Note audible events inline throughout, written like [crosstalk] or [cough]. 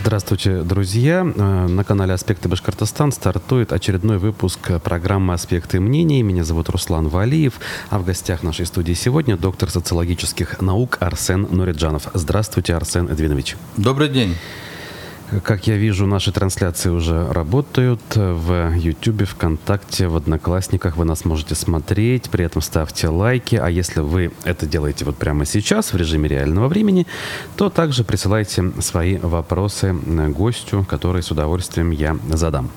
Здравствуйте, друзья. Э, на канале «Аспекты Башкортостан» стартует очередной выпуск программы «Аспекты мнений». Меня зовут Руслан Валиев, а в гостях нашей студии сегодня доктор социологических наук Арсен Нуриджанов. Здравствуйте, Арсен Эдвинович. Добрый день. Как я вижу, наши трансляции уже работают в YouTube, ВКонтакте, в Одноклассниках. Вы нас можете смотреть, при этом ставьте лайки. А если вы это делаете вот прямо сейчас в режиме реального времени, то также присылайте свои вопросы гостю, который с удовольствием я задам.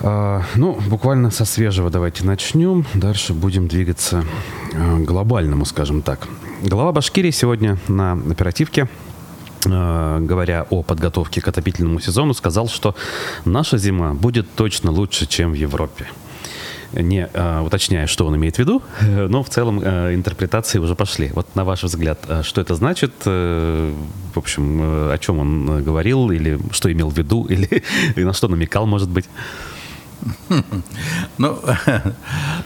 А, ну, буквально со свежего давайте начнем. Дальше будем двигаться к глобальному, скажем так. Глава Башкирии сегодня на оперативке – говоря о подготовке к отопительному сезону, сказал, что наша зима будет точно лучше, чем в Европе. Не э, уточняя, что он имеет в виду, [laughs] но в целом э, интерпретации уже пошли. Вот на ваш взгляд, э, что это значит? Э, в общем, э, о чем он говорил, или что имел в виду, [laughs] или на что намекал, может быть? [laughs] Ну,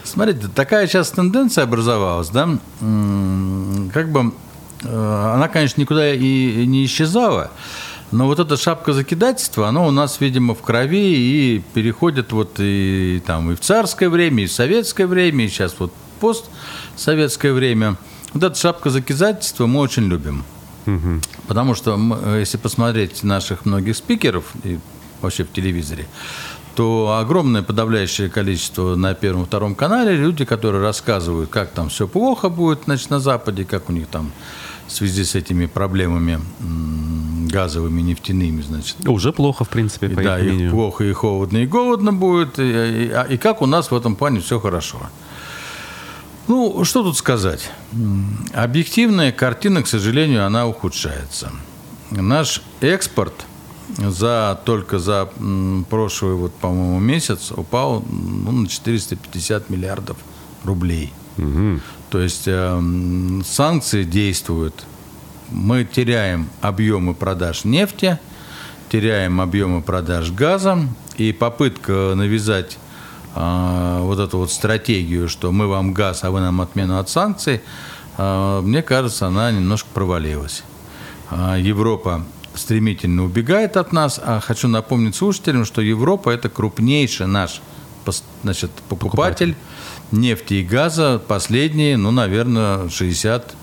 смотрите, такая сейчас тенденция образовалась, да, как бы Э, она, конечно, никуда и не исчезала, но вот эта шапка закидательства, она у нас, видимо, в крови и переходит вот и там и в царское время, и в советское время, и сейчас вот постсоветское время. Вот эта шапка закидательства мы очень любим. Угу. Потому что, если посмотреть наших многих спикеров и вообще в телевизоре, то огромное подавляющее количество на первом втором канале люди, которые рассказывают, как там все плохо будет, значит, на Западе, как у них там в связи с этими проблемами газовыми, нефтяными, значит. Уже плохо, в принципе, по Да, их, их плохо и холодно, и голодно будет, и, и, а, и как у нас в этом плане все хорошо. Ну, что тут сказать? Объективная картина, к сожалению, она ухудшается. Наш экспорт за, только за прошлый, вот, по-моему, месяц упал ну, на 450 миллиардов рублей. Угу. То есть э, санкции действуют. Мы теряем объемы продаж нефти, теряем объемы продаж газа, и попытка навязать э, вот эту вот стратегию, что мы вам газ, а вы нам отмену от санкций, э, мне кажется, она немножко провалилась. Э, Европа стремительно убегает от нас, а хочу напомнить слушателям, что Европа это крупнейший наш значит, покупатель, покупатель нефти и газа последние, ну, наверное, 60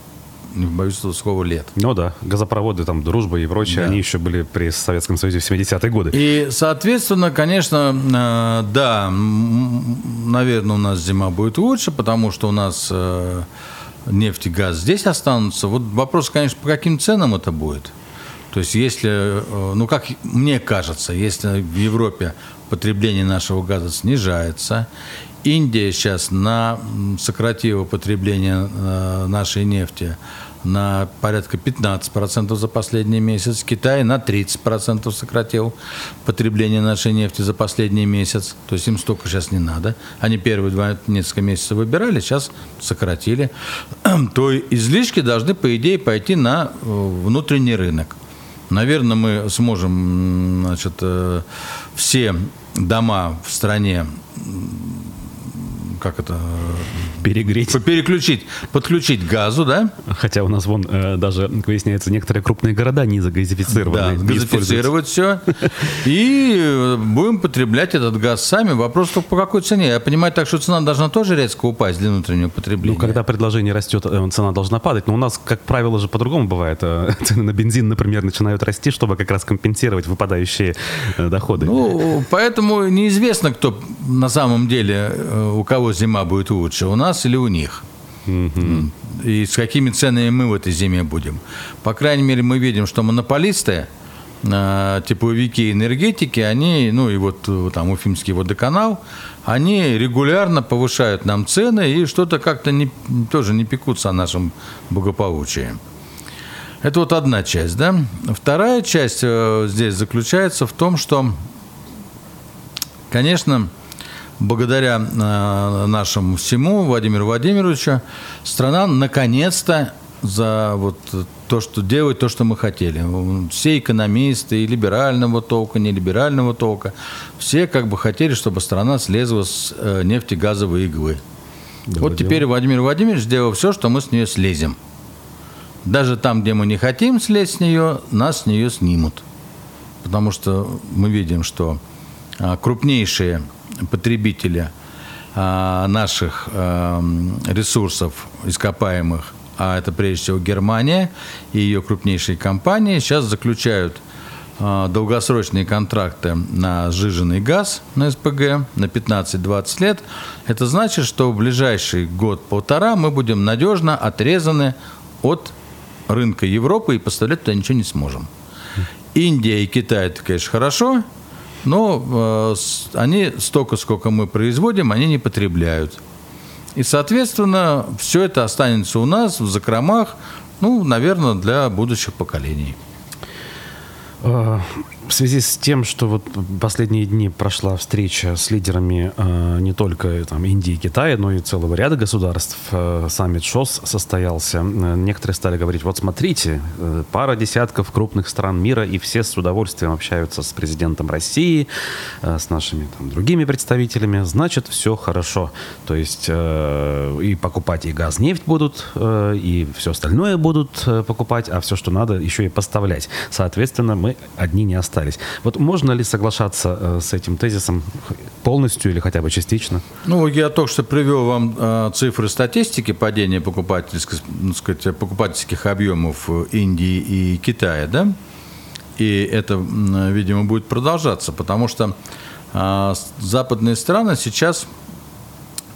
не боюсь этого слова, лет. Ну да, газопроводы, там, дружба и прочее, да. они еще были при Советском Союзе в 70-е годы. И, соответственно, конечно, э, да, наверное, у нас зима будет лучше, потому что у нас э, нефть и газ здесь останутся. Вот вопрос, конечно, по каким ценам это будет. То есть, если, э, ну, как мне кажется, если в Европе потребление нашего газа снижается, Индия сейчас на сократила потребление э, нашей нефти на порядка 15% за последний месяц. Китай на 30% сократил потребление нашей нефти за последний месяц. То есть им столько сейчас не надо. Они первые два несколько месяцев выбирали, сейчас сократили. [clears throat] То излишки должны, по идее, пойти на э, внутренний рынок. Наверное, мы сможем значит, э, все дома в стране как это перегреть, переключить, подключить газу, да? Хотя у нас вон э, даже выясняется некоторые крупные города не загазифицированы. Да, газифицировать все и э, будем потреблять этот газ сами. Вопрос только по какой цене. Я понимаю так, что цена должна тоже резко упасть для внутреннего потребления. Ну, когда предложение растет, э, цена должна падать. Но у нас, как правило, же по-другому бывает. Э, [laughs] цены на бензин, например, начинают расти, чтобы как раз компенсировать выпадающие доходы. Ну, поэтому неизвестно, кто на самом деле у кого кого зима будет лучше, у нас или у них. И с какими ценами мы в этой зиме будем. По крайней мере, мы видим, что монополисты, а, тепловики энергетики, они, ну и вот э, там Уфимский водоканал, они регулярно повышают нам цены и что-то как-то не, тоже не пекутся о нашем благополучии. Это вот одна часть, да. Вторая часть э, здесь заключается в том, что, конечно, благодаря э, нашему всему, Владимиру Владимировичу, страна наконец-то за вот то, что делает, то, что мы хотели. Все экономисты, и либерального толка, нелиберального толка, все как бы хотели, чтобы страна слезла с э, нефтегазовой иглы. Да, вот теперь Владимир Владимирович сделал все, что мы с нее слезем. Даже там, где мы не хотим слезть с нее, нас с нее снимут. Потому что мы видим, что а, крупнейшие потребители а, наших а, ресурсов ископаемых, а это прежде всего Германия и ее крупнейшие компании, сейчас заключают долгосрочные контракты на сжиженный газ на СПГ на 15-20 лет. Это значит, что в ближайший год-полтора мы будем надежно отрезаны от рынка Европы и поставлять туда ничего не сможем. Индия и Китай, это, конечно, хорошо, но э, они столько, сколько мы производим, они не потребляют. И, соответственно, все это останется у нас в закромах, ну, наверное, для будущих поколений. В связи с тем, что вот последние дни прошла встреча с лидерами э, не только там, Индии и Китая, но и целого ряда государств, э, саммит ШОС состоялся, э, некоторые стали говорить, вот смотрите, э, пара десятков крупных стран мира, и все с удовольствием общаются с президентом России, э, с нашими там, другими представителями, значит, все хорошо. То есть э, и покупать и газ, нефть будут, э, и все остальное будут э, покупать, а все, что надо, еще и поставлять. Соответственно, мы одни не остались остались. Вот можно ли соглашаться э, с этим тезисом полностью или хотя бы частично? Ну, я только что привел вам э, цифры статистики падения покупательских, ну, сказать, покупательских объемов Индии и Китая, да? И это, видимо, будет продолжаться, потому что э, западные страны сейчас,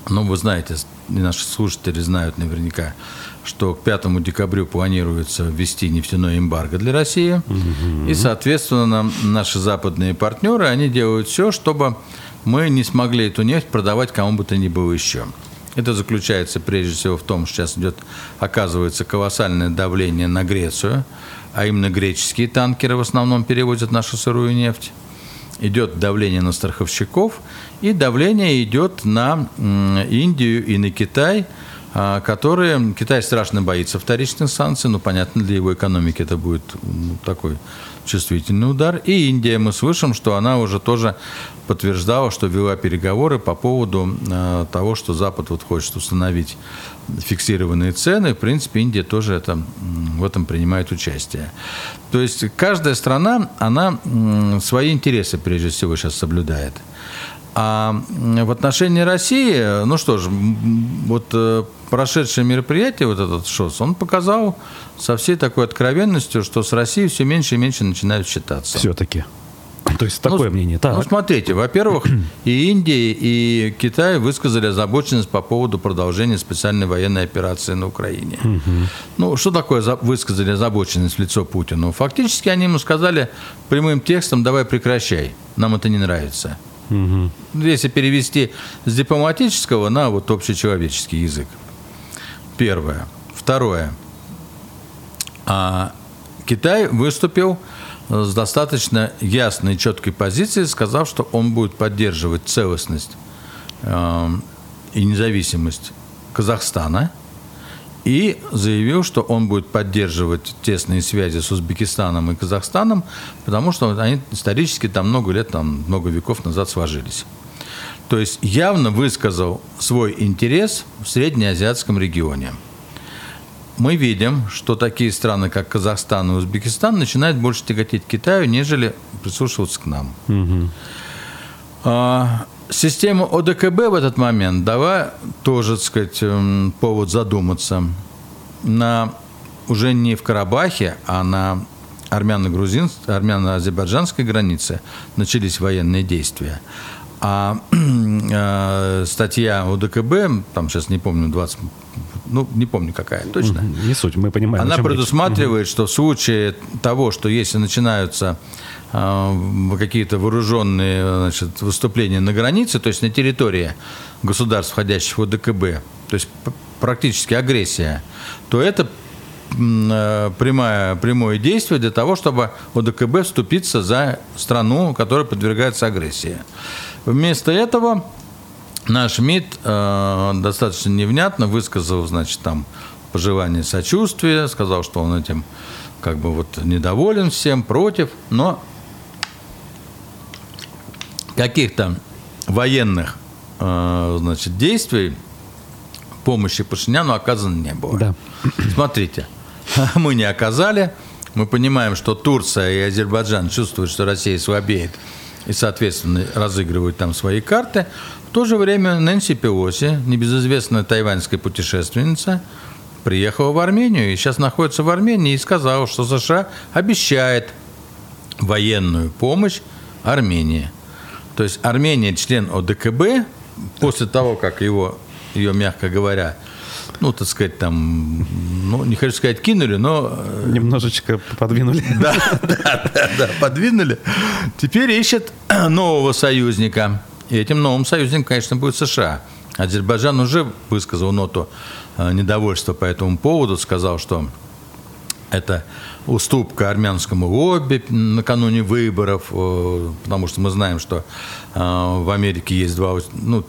ну, вы знаете, наши слушатели знают наверняка, что к 5 декабрю планируется ввести нефтяной эмбарго для России. Угу. И, соответственно, наши западные партнеры, они делают все, чтобы мы не смогли эту нефть продавать кому бы то ни было еще. Это заключается прежде всего в том, что сейчас идет, оказывается, колоссальное давление на Грецию, а именно греческие танкеры в основном перевозят нашу сырую нефть. Идет давление на страховщиков, и давление идет на Индию и на Китай – которые Китай страшно боится вторичных санкций, но понятно, для его экономики это будет ну, такой чувствительный удар. И Индия, мы слышим, что она уже тоже подтверждала, что вела переговоры по поводу э, того, что Запад вот хочет установить фиксированные цены. В принципе, Индия тоже это, в этом принимает участие. То есть каждая страна, она э, свои интересы прежде всего сейчас соблюдает. А в отношении России, ну что ж, вот э, прошедшее мероприятие, вот этот ШОС, он показал со всей такой откровенностью, что с Россией все меньше и меньше начинают считаться. Все-таки. То есть такое ну, мнение. Так. Ну, смотрите, во-первых, [clears throat] и Индия, и Китай высказали озабоченность по поводу продолжения специальной военной операции на Украине. Ну, что такое высказали озабоченность в лицо Путину? Фактически они ему сказали прямым текстом, давай прекращай, нам это не нравится. Угу. Если перевести с дипломатического на вот общечеловеческий язык. Первое. Второе. А Китай выступил с достаточно ясной, четкой позицией, сказав, что он будет поддерживать целостность э, и независимость Казахстана – и заявил, что он будет поддерживать тесные связи с Узбекистаном и Казахстаном, потому что они исторически там много лет, там много веков назад сложились. То есть явно высказал свой интерес в среднеазиатском регионе. Мы видим, что такие страны, как Казахстан и Узбекистан, начинают больше тяготеть Китаю, нежели прислушиваться к нам. Угу. Система ОДКБ в этот момент дала тоже, так сказать, эм, повод задуматься. На, уже не в Карабахе, а на армяно-азербайджанской границе начались военные действия. А э, статья ОДКБ, там сейчас не помню, 20, ну, не помню какая точно. Не суть, мы понимаем. Она предусматривает, речь. что в случае того, что если начинаются какие-то вооруженные значит, выступления на границе, то есть на территории государств, входящих в ОДКБ, то есть практически агрессия, то это э, прямое, прямое действие для того, чтобы ОДКБ вступиться за страну, которая подвергается агрессии. Вместо этого наш МИД э, достаточно невнятно высказал, значит, там пожелание сочувствия, сказал, что он этим как бы вот недоволен всем, против, но каких-то военных э, значит, действий помощи Пашиняну оказано не было. Да. Смотрите, [laughs] мы не оказали. Мы понимаем, что Турция и Азербайджан чувствуют, что Россия слабеет и, соответственно, разыгрывают там свои карты. В то же время Нэнси Пелоси, небезызвестная тайваньская путешественница, приехала в Армению и сейчас находится в Армении и сказала, что США обещает военную помощь Армении. То есть Армения член ОДКБ, после того, как его, ее, мягко говоря, ну, так сказать, там, ну, не хочу сказать, кинули, но... Э, Немножечко подвинули. [laughs] Да, да, да, да, подвинули. Теперь ищет [clears throat] нового союзника. И этим новым союзником, конечно, будет США. Азербайджан уже высказал ноту э, недовольства по этому поводу, сказал, что это уступка армянскому лобби накануне выборов, э, потому что мы знаем, что в Америке есть два, ну,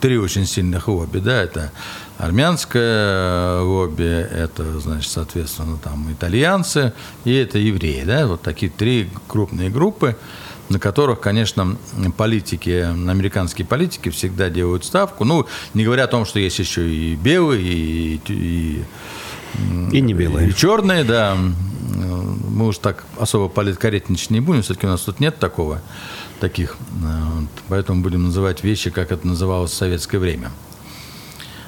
три очень сильных лобби, да, это армянское лобби, это, значит, соответственно, там итальянцы и это евреи, да, вот такие три крупные группы, на которых, конечно, политики, американские политики всегда делают ставку. Ну, не говоря о том, что есть еще и белые, и, и, и не белые. И черные, да. Мы уж так особо политкорректничать не будем, все-таки у нас тут нет такого, таких. Поэтому будем называть вещи, как это называлось в советское время.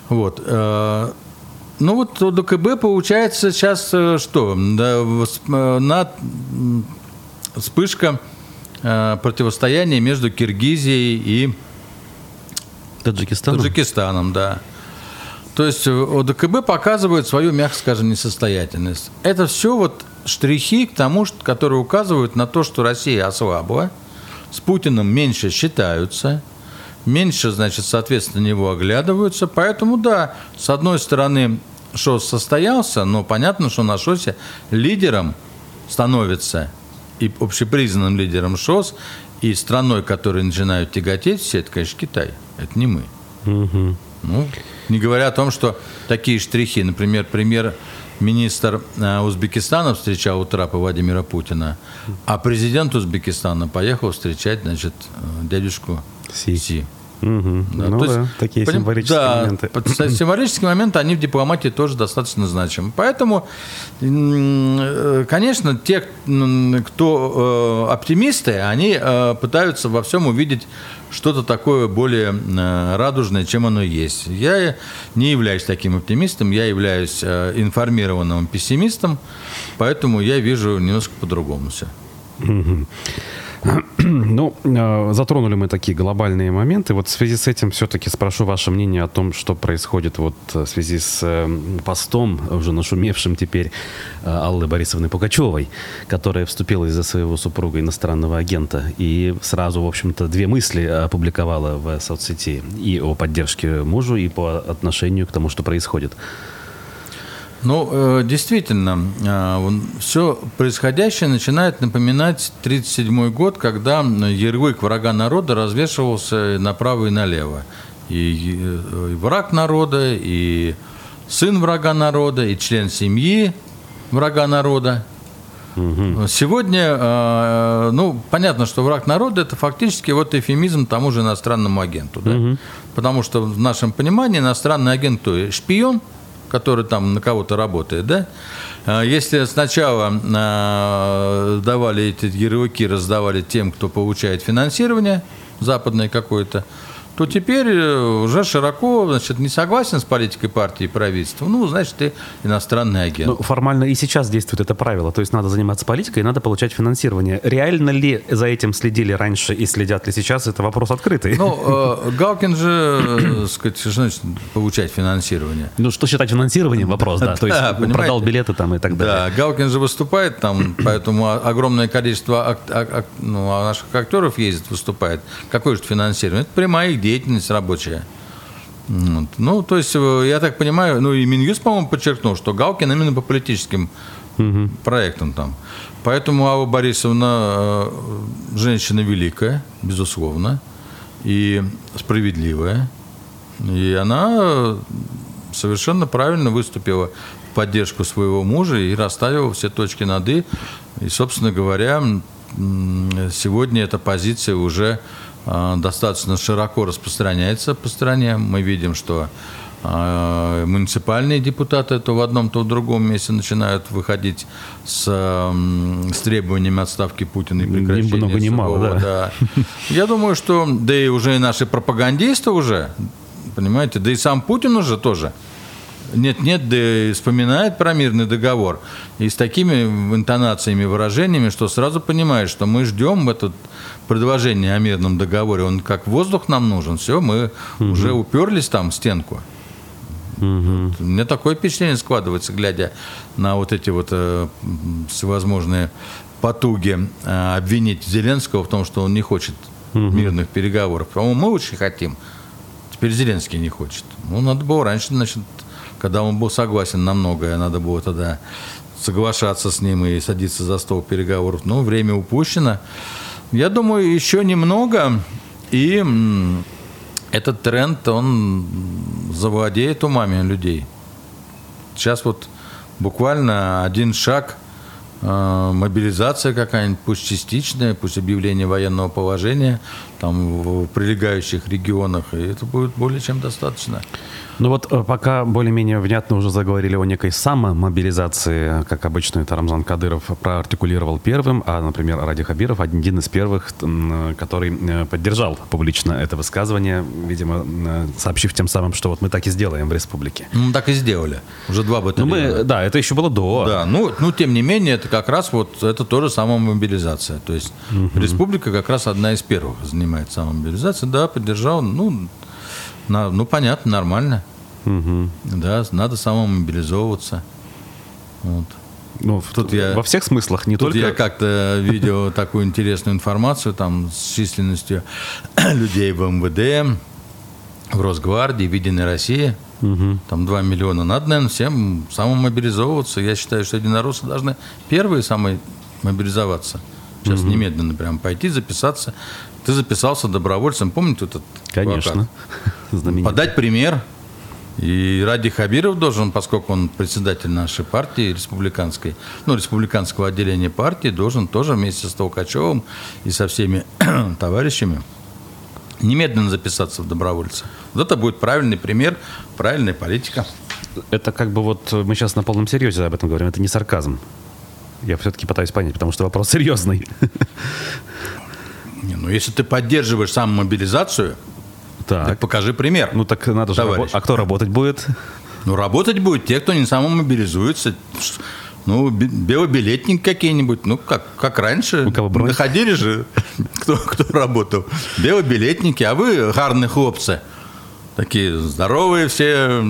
Вот. Э, ну вот ДКБ получается сейчас э, что? Э, на вспышка противостояния между Киргизией и Таджикистаном. Таджикистаном, да. То есть ОДКБ показывает свою, мягко скажем, несостоятельность. Это все вот штрихи к тому, которые указывают на то, что Россия ослабла, с Путиным меньше считаются – меньше, значит, соответственно, на него оглядываются. Поэтому, да, с одной стороны, ШОС состоялся, но понятно, что на ШОСе лидером становится и общепризнанным лидером ШОС, и страной, которой начинают тяготеть все, это, конечно, Китай. Это не мы. Угу. Ну, не говоря о том, что такие штрихи, например, премьер министр э, Узбекистана встречал у трапа Владимира Путина, а президент Узбекистана поехал встречать, значит, э, дядюшку Си. Си. Угу. Да, ну да, такие поним... символические да, моменты. Символические моменты, они в дипломатии тоже достаточно значимы. Поэтому, э, конечно, те, кто э, оптимисты, они э, пытаются во всем увидеть что-то такое более радужное, чем оно есть. Я не являюсь таким оптимистом, я являюсь информированным пессимистом, поэтому я вижу немножко по-другому все. Угу. [clears throat] Ну, э, затронули мы такие глобальные моменты. Вот в связи с этим все-таки спрошу ваше мнение о том, что происходит вот э, в связи с э, постом, уже нашумевшим теперь, Аллы Борисовны Пугачевой, которая вступила из-за своего супруга иностранного агента и сразу, в общем-то, две мысли опубликовала в соцсети и о поддержке мужу, и по отношению к тому, что происходит. Ну, э, действительно, э, все происходящее начинает напоминать 1937 год, когда ярлык врага народа развешивался направо и налево. И э, враг народа, и сын врага народа, и член семьи врага народа. Угу. Сегодня, ну, понятно, что враг народа – это фактически вот эфемизм тому же иностранному агенту. Да? Угу. Потому что в нашем понимании иностранный агент – шпион – который там на кого-то работает, да? А если сначала а, давали эти ярлыки, раздавали тем, кто получает финансирование западное какое-то, то теперь э, уже широко, значит, не согласен с политикой партии и правительства, ну, значит, ты иностранный агент. Ну, формально и сейчас действует это правило, то есть надо заниматься политикой и надо получать финансирование. Реально ли за этим следили раньше и следят ли сейчас, это вопрос открытый. Ну, э, [laughs] Галкин же, э, сказать, что значит получать финансирование? Ну, что считать финансированием, вопрос, да, [laughs] то есть да, продал билеты там и так далее. Да, Галкин же выступает там, [clears throat] поэтому огромное количество ну, а наших актеров ездит, выступает. Какое же финансирование? Это прямая их деятельность рабочая. Вот. Ну, то есть, э, я так понимаю, ну и Минюст, по-моему, подчеркнул, что Галкин именно по политическим угу. проектам там. Поэтому Алла Борисовна э, женщина великая, безусловно, и справедливая. И она совершенно правильно выступила в поддержку своего мужа и расставила все точки над «и». И, собственно говоря, сегодня эта позиция уже достаточно широко распространяется по стране. Мы видим, что А муниципальные депутаты то в одном, то в другом месте начинают выходить с, с требованиями отставки Путина и прекращения Ни много ни мало, да. да. Я думаю, что, да и уже и наши пропагандисты уже, понимаете, да и сам Путин уже тоже нет-нет, да вспоминает про мирный договор. И с такими интонациями, выражениями, что сразу понимаешь, что мы ждем этот предложение о мирном договоре. Он как воздух нам нужен. Все, мы угу. уже уперлись там в стенку. Угу. У меня такое впечатление складывается, глядя на вот эти вот э, всевозможные потуги э, обвинить Зеленского в том, что он не хочет угу. мирных переговоров. По-моему, мы очень хотим. Теперь Зеленский не хочет. Ну, надо было раньше, значит, когда он был согласен на многое, надо было тогда соглашаться с ним и садиться за стол переговоров. Но время упущено. Я думаю, еще немного, и этот тренд, он завладеет умами людей. Сейчас вот буквально один шаг, э, мобилизация какая-нибудь, пусть частичная, пусть объявление военного положения там в прилегающих регионах, и это будет более чем достаточно. Ну вот э, пока более-менее внятно уже заговорили о некой самомобилизации, как обычно это Рамзан Кадыров проартикулировал первым, а, например, Ради Хабиров один из первых, который э, поддержал публично это высказывание, видимо, э, сообщив тем самым, что вот мы так и сделаем в республике. Ну, так и сделали. Уже два батальона. Ну, мы, да, это еще было до. Да, ну, ну, тем не менее, это как раз вот, это тоже самомобилизация. То есть угу. республика как раз одна из первых занимает самомобилизацией. Да, поддержал, ну, на, ну, понятно, нормально. Угу. Да, надо самомобилизовываться. Вот. Ну, тут я, во всех смыслах, не тут только... я как-то [laughs] видел такую интересную информацию там с численностью [clears throat] людей в МВД, в Росгвардии, в Единой России. Угу. Там 2 миллиона. Надо, наверное, всем самомобилизовываться. Я считаю, что единороссы должны первые самые мобилизоваться. Сейчас угу. немедленно прям пойти, записаться. Ты записался добровольцем, помните этот Конечно. [laughs] Подать пример. И Ради Хабиров должен, поскольку он председатель нашей партии республиканской, ну, республиканского отделения партии, должен тоже вместе с Толкачевым и со всеми [clears throat] товарищами немедленно записаться в добровольцы. Вот это будет правильный пример, правильная политика. Это как бы вот мы сейчас на полном серьезе об этом говорим, это не сарказм. Я все-таки пытаюсь понять, потому что вопрос серьезный. [laughs] Не, ну, если ты поддерживаешь самомобилизацию, так. так покажи пример. Ну так надо же работать. А кто работать будет? Ну, работать будут те, кто не самомобилизуется. Ну, белобилетник какие-нибудь, ну, как, как раньше. У кого бронь? Находили же, [laughs] кто, кто работал. Белобилетники, а вы гарные хлопцы. Такие здоровые все,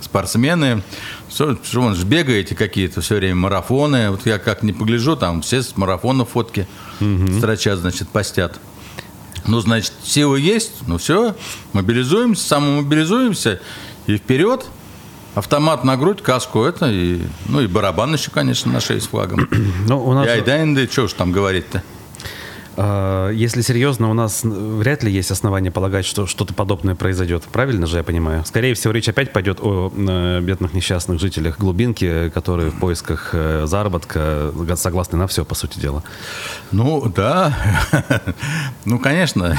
спортсмены. Что, что же бегаете какие-то все время, марафоны. Вот я как не погляжу, там все с марафона фотки угу. строчат, значит, постят. Ну, значит, силы есть, ну все, мобилизуемся, самомобилизуемся и вперед. Автомат на грудь, каску это, и, ну и барабан еще, конечно, на шее с флагом. Ну, у нас... И айдайнды, что ж там говорить-то? А, если серьезно, у нас вряд ли есть основания полагать, что что-то подобное произойдет. Правильно же я понимаю? Скорее всего, речь опять пойдет о э, бедных несчастных жителях глубинки, которые в поисках э, заработка согласны на все, по сути дела. Ну, да. [laughs] Ну, конечно,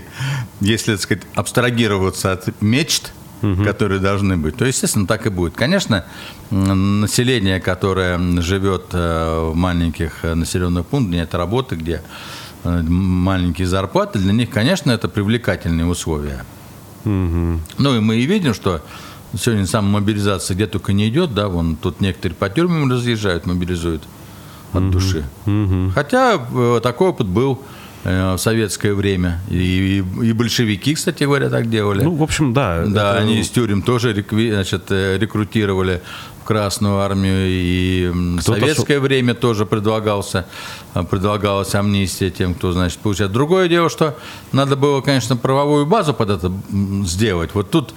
[laughs] если, так сказать, абстрагироваться от мечт, угу. которые должны быть, то, естественно, так и будет. Конечно, население, которое живет э, в маленьких населенных пунктах, нет работы, где Э, маленькие зарплаты, для них, конечно, это привлекательные условия. Угу. Ну и мы и видим, что сегодня сама мобилизация где только не идет, да, вон тут некоторые по тюрьмам разъезжают, мобилизуют от угу. души. Угу. Хотя э, такой опыт был э, в советское время. И, и большевики, кстати говоря, так делали. Ну, в общем, да. Да, это... они из тюрем тоже значит, рекрутировали Красную армию, и в советское шо... время тоже предлагался, предлагалась амнистия тем, кто, значит, получает. Другое дело, что надо было, конечно, правовую базу под это сделать. Вот тут,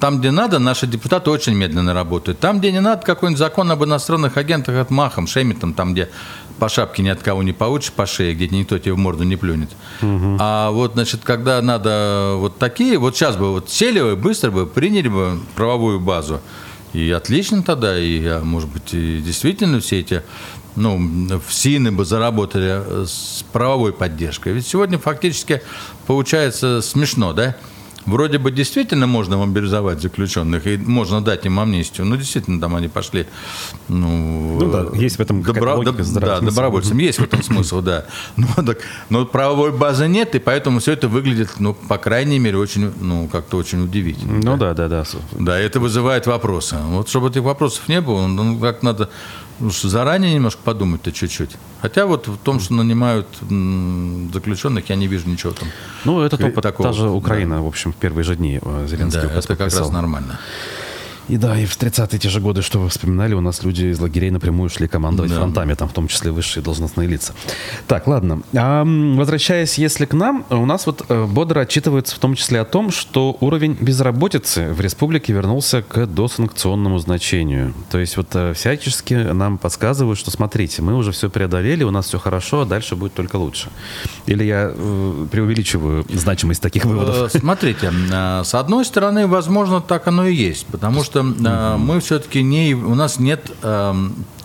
там, где надо, наши депутаты очень медленно работают. Там, где не надо, какой-нибудь закон об иностранных агентах от махом, шемитом, там, где по шапке ни от кого не получишь, по шее, где никто тебе в морду не плюнет. Угу. А вот, значит, когда надо вот такие, вот сейчас бы вот сели бы, быстро бы, приняли бы правовую базу, и отлично тогда, и, а, может быть, и действительно все эти ну, в СИНы бы заработали э, с правовой поддержкой. Ведь сегодня фактически получается смешно, да? Вроде бы действительно можно мобилизовать заключенных, и можно дать им амнистию, но действительно там они пошли, ну, ну да, есть в этом добро, доб, да, добровольцем, есть в этом смысл, да. [laughs] Но, так, но правовой базы нет, и поэтому все это выглядит, ну, по крайней мере, очень, ну, как-то очень удивительно. Ну да, да, да. Да, это вызывает вопросы. Вот чтобы этих вопросов не было, ну, как надо заранее немножко подумать-то чуть-чуть. Хотя вот в том, что нанимают заключенных, я не вижу ничего там. Ну, это опыт, такого. та же Украина, да. в общем, в первые же дни э, Зеленский Да, это как раз нормально. И да, и в 30-е те же годы, что вы вспоминали, у нас люди из лагерей напрямую шли командовать да. фронтами, там в том числе высшие должностные лица. Так, ладно. А, возвращаясь, если к нам, у нас вот э, бодро отчитывается в том числе о том, что уровень безработицы в республике вернулся к досанкционному значению. То есть вот э, всячески нам подсказывают, что смотрите, мы уже все преодолели, у нас все хорошо, а дальше будет только лучше. Или я э, преувеличиваю значимость таких выводов? Смотрите, с одной стороны, возможно, так оно и есть, потому что что э, мы все-таки не, у нас нет э,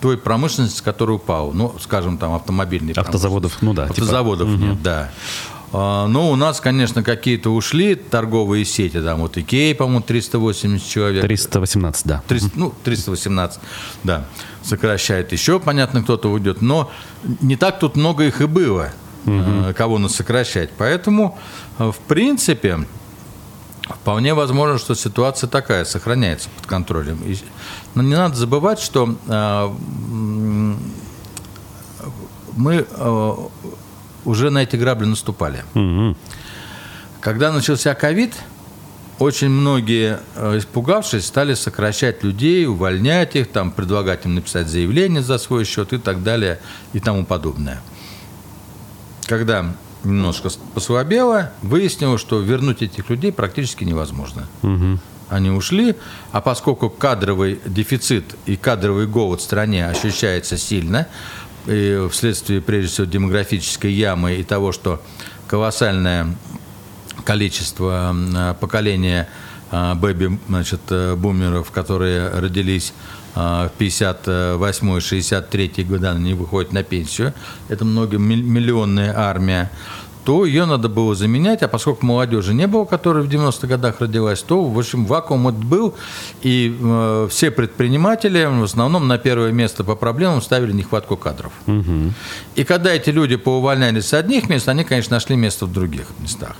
той промышленности, которая упала. Ну, скажем, там автомобильные Автозаводов, ну да. Типа. Автозаводов типа. нет, угу. да. Но у нас, конечно, какие-то ушли торговые сети, там вот Икея, по-моему, 380 человек. 318, да. 300, ну, 318, да. Сокращает еще, понятно, кто-то уйдет. Но не так тут много их и было, угу. кого нас сокращать. Поэтому, э, в принципе, Вполне возможно, что ситуация такая, сохраняется под контролем. Но не надо забывать, что э, мы э, уже на эти грабли наступали. Угу. Когда начался ковид, очень многие, э, испугавшись, стали сокращать людей, увольнять их, там, предлагать им написать заявление за свой счет и так далее и тому подобное. Когда немножко послабело, выяснилось, что вернуть этих людей практически невозможно. Угу. Они ушли, а поскольку кадровый дефицит и кадровый голод в стране ощущается сильно, и вследствие, прежде всего, демографической ямы и того, что колоссальное количество поколения а, бэби, значит, э, которые родились 58-63 года, они выходят на пенсию, это многомиллионная армия, то ее надо было заменять, а поскольку молодежи не было, которая в 90-х годах родилась, то, в общем, вакуум вот был, и э, все предприниматели в основном на первое место по проблемам ставили нехватку кадров. Угу. И когда эти люди поувольнялись с одних мест, они, конечно, нашли место в других местах.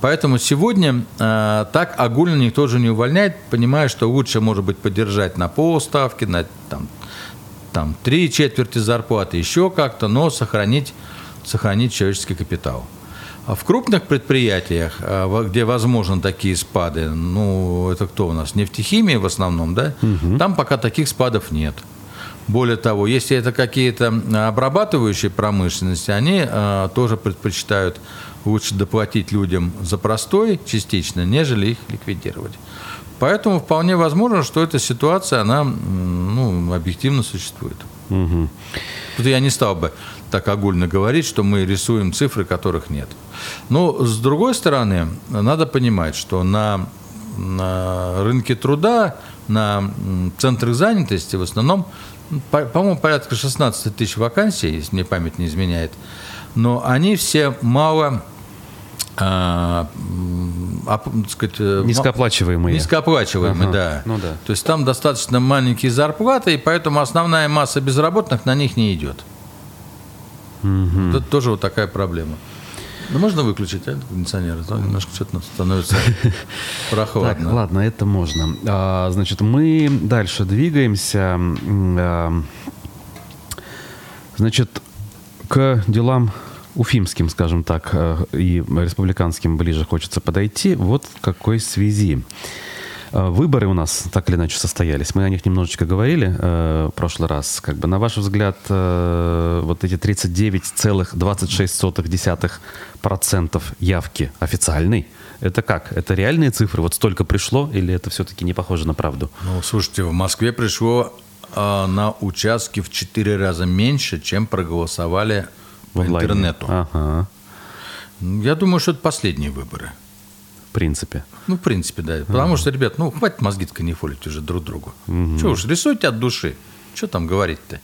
Поэтому сегодня э, так огульно никто уже не увольняет, понимая, что лучше, может быть, поддержать на полставки, на там, там, три четверти зарплаты, еще как-то, но сохранить, сохранить человеческий капитал. А в крупных предприятиях, э, где возможны такие спады, ну, это кто у нас? Нефтехимия в основном, да? Угу. Там пока таких спадов нет. Более того, если это какие-то обрабатывающие промышленности, они э, тоже предпочитают лучше доплатить людям за простой частично, нежели их ликвидировать. Поэтому вполне возможно, что эта ситуация, она ну, объективно существует. Угу. Тут я не стал бы так огульно говорить, что мы рисуем цифры, которых нет. Но с другой стороны, надо понимать, что на, на рынке труда, на центрах занятости в основном, по, по-моему, порядка 16 тысяч вакансий, если мне память не изменяет, но они все мало а, а, сказать, э, низкооплачиваемые. Низкооплачиваемые, ага. да. Ну, да. То есть там достаточно маленькие зарплаты, и поэтому основная масса безработных на них не идет. Угу. Это тоже вот такая проблема. Ну, можно выключить, а, кондиционер? А немножко что-то становится [laughs] прохладно. Так, ладно, это можно. А, значит, мы дальше двигаемся. А, значит, к делам уфимским, скажем так, э, и республиканским ближе хочется подойти. Вот в какой связи. Э, выборы у нас так или иначе состоялись. Мы о них немножечко говорили э, в прошлый раз. Как бы, на ваш взгляд, э, вот эти 39,26% явки официальной, это как? Это реальные цифры? Вот столько пришло или это все-таки не похоже на правду? Ну, слушайте, в Москве пришло э, на участки в 4 раза меньше, чем проголосовали по интернету. Ага. Я думаю, что это последние выборы принципе. Ну, в принципе, да. Потому ага. что, ребят, ну, хватит мозги канифолить уже друг другу. Угу. Чего уж, рисуйте от души. Что там говорить-то?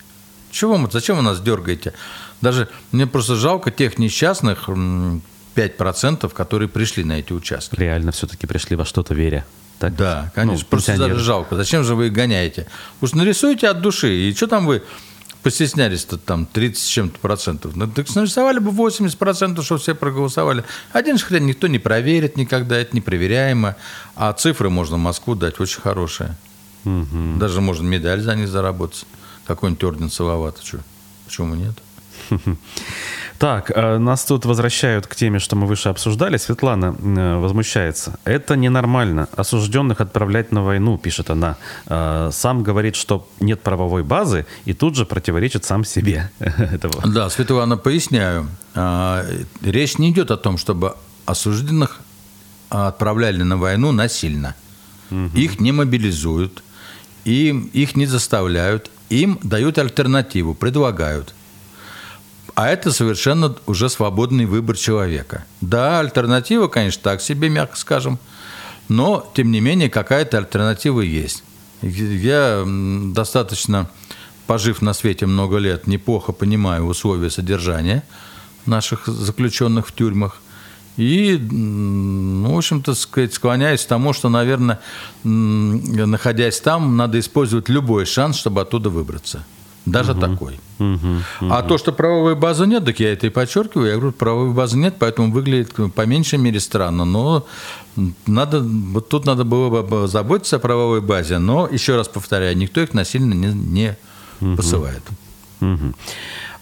Чего мы, зачем вы нас дергаете? Даже мне просто жалко тех несчастных, 5%, которые пришли на эти участки. Реально все-таки пришли во что-то веря. Так? Да, конечно. Ну, Просто даже жалко. Зачем же вы их гоняете? Уж нарисуйте от души. И что там вы постеснялись-то там 30 с чем-то процентов. Ну, так нарисовали бы 80 процентов, что все проголосовали. Один же хрен никто не проверит никогда, это непроверяемо. А цифры можно Москву дать очень хорошие. Угу. Даже можно медаль за них заработать. Какой-нибудь орден Салавата. Почему нет? [laughs] Так, э, нас тут возвращают к теме, что мы выше обсуждали. Светлана э, возмущается. Это ненормально. Осужденных отправлять на войну, пишет она. Э, сам говорит, что нет правовой базы, и тут же противоречит сам себе. [laughs] Да, Светлана, поясняю. Речь не идет о том, чтобы осужденных отправляли на войну насильно. Угу. Их не мобилизуют, им, их не заставляют, им дают альтернативу, предлагают – а это совершенно уже свободный выбор человека. Да, альтернатива, конечно, так себе, мягко скажем, но, тем не менее, какая-то альтернатива есть. Я достаточно, пожив на свете много лет, неплохо понимаю условия содержания наших заключенных в тюрьмах. И, ну, в общем-то, склоняюсь к тому, что, наверное, находясь там, надо использовать любой шанс, чтобы оттуда выбраться. Даже угу. такой. Угу, угу. А то, что правовой базы нет, так я это и подчеркиваю. Я говорю, правовой базы нет, поэтому выглядит по меньшей мере странно. Но надо, вот тут надо было бы заботиться о правовой базе. Но, еще раз повторяю, никто их насильно не, не угу. посылает. Угу.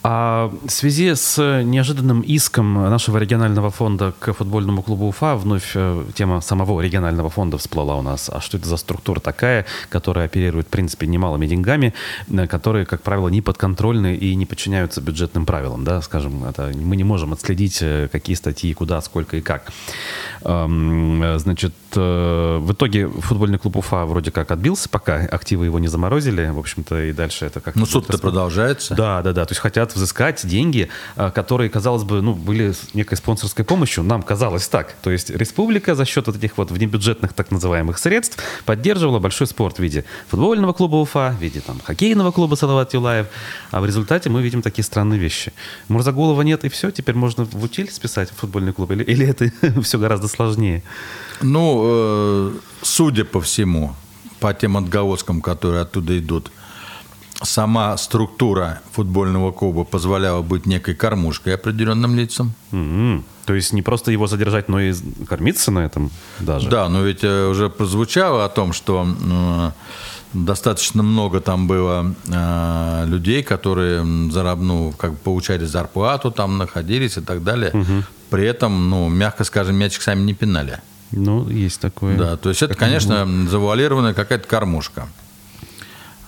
А в связи с неожиданным иском нашего регионального фонда к футбольному клубу Уфа, вновь э, тема самого регионального фонда всплыла у нас. А что это за структура такая, которая оперирует, в принципе, немалыми деньгами, э, которые, как правило, не подконтрольны и не подчиняются бюджетным правилам, да, скажем, это мы не можем отследить, э, какие статьи, куда, сколько и как. Значит, в итоге футбольный клуб Уфа вроде как отбился, пока активы его не заморозили, в общем-то, и дальше это как-то... Ну, суд-то продолжается. Да, да, да, то есть хотят взыскать деньги, а, которые, казалось бы, ну, были некой спонсорской помощью. Нам казалось так. То есть республика за счет вот этих вот внебюджетных так называемых средств поддерживала большой спорт в виде футбольного клуба Уфа, в виде там хоккейного клуба Салават Юлаев. А в результате мы видим такие странные вещи. Мурзагулова нет, и все, теперь можно в утиль списать футбольный клуб? Или, или это [laughs] все гораздо сложнее? Ну, э, судя по всему, по тем отголоскам, которые оттуда идут, сама структура футбольного клуба позволяла быть некой кормушкой определенным лицам. Mm-hmm. То есть не просто его содержать, но и кормиться на этом даже. Да, но ведь э, уже прозвучало о том, что э, достаточно много там было э, людей, которые зараб, ну, как бы получали зарплату, там находились и так далее. Угу. При этом, ну, мягко скажем, мячик сами не пинали. Ну, есть такое. Да, то есть это, конечно, завуалированная какая-то кормушка.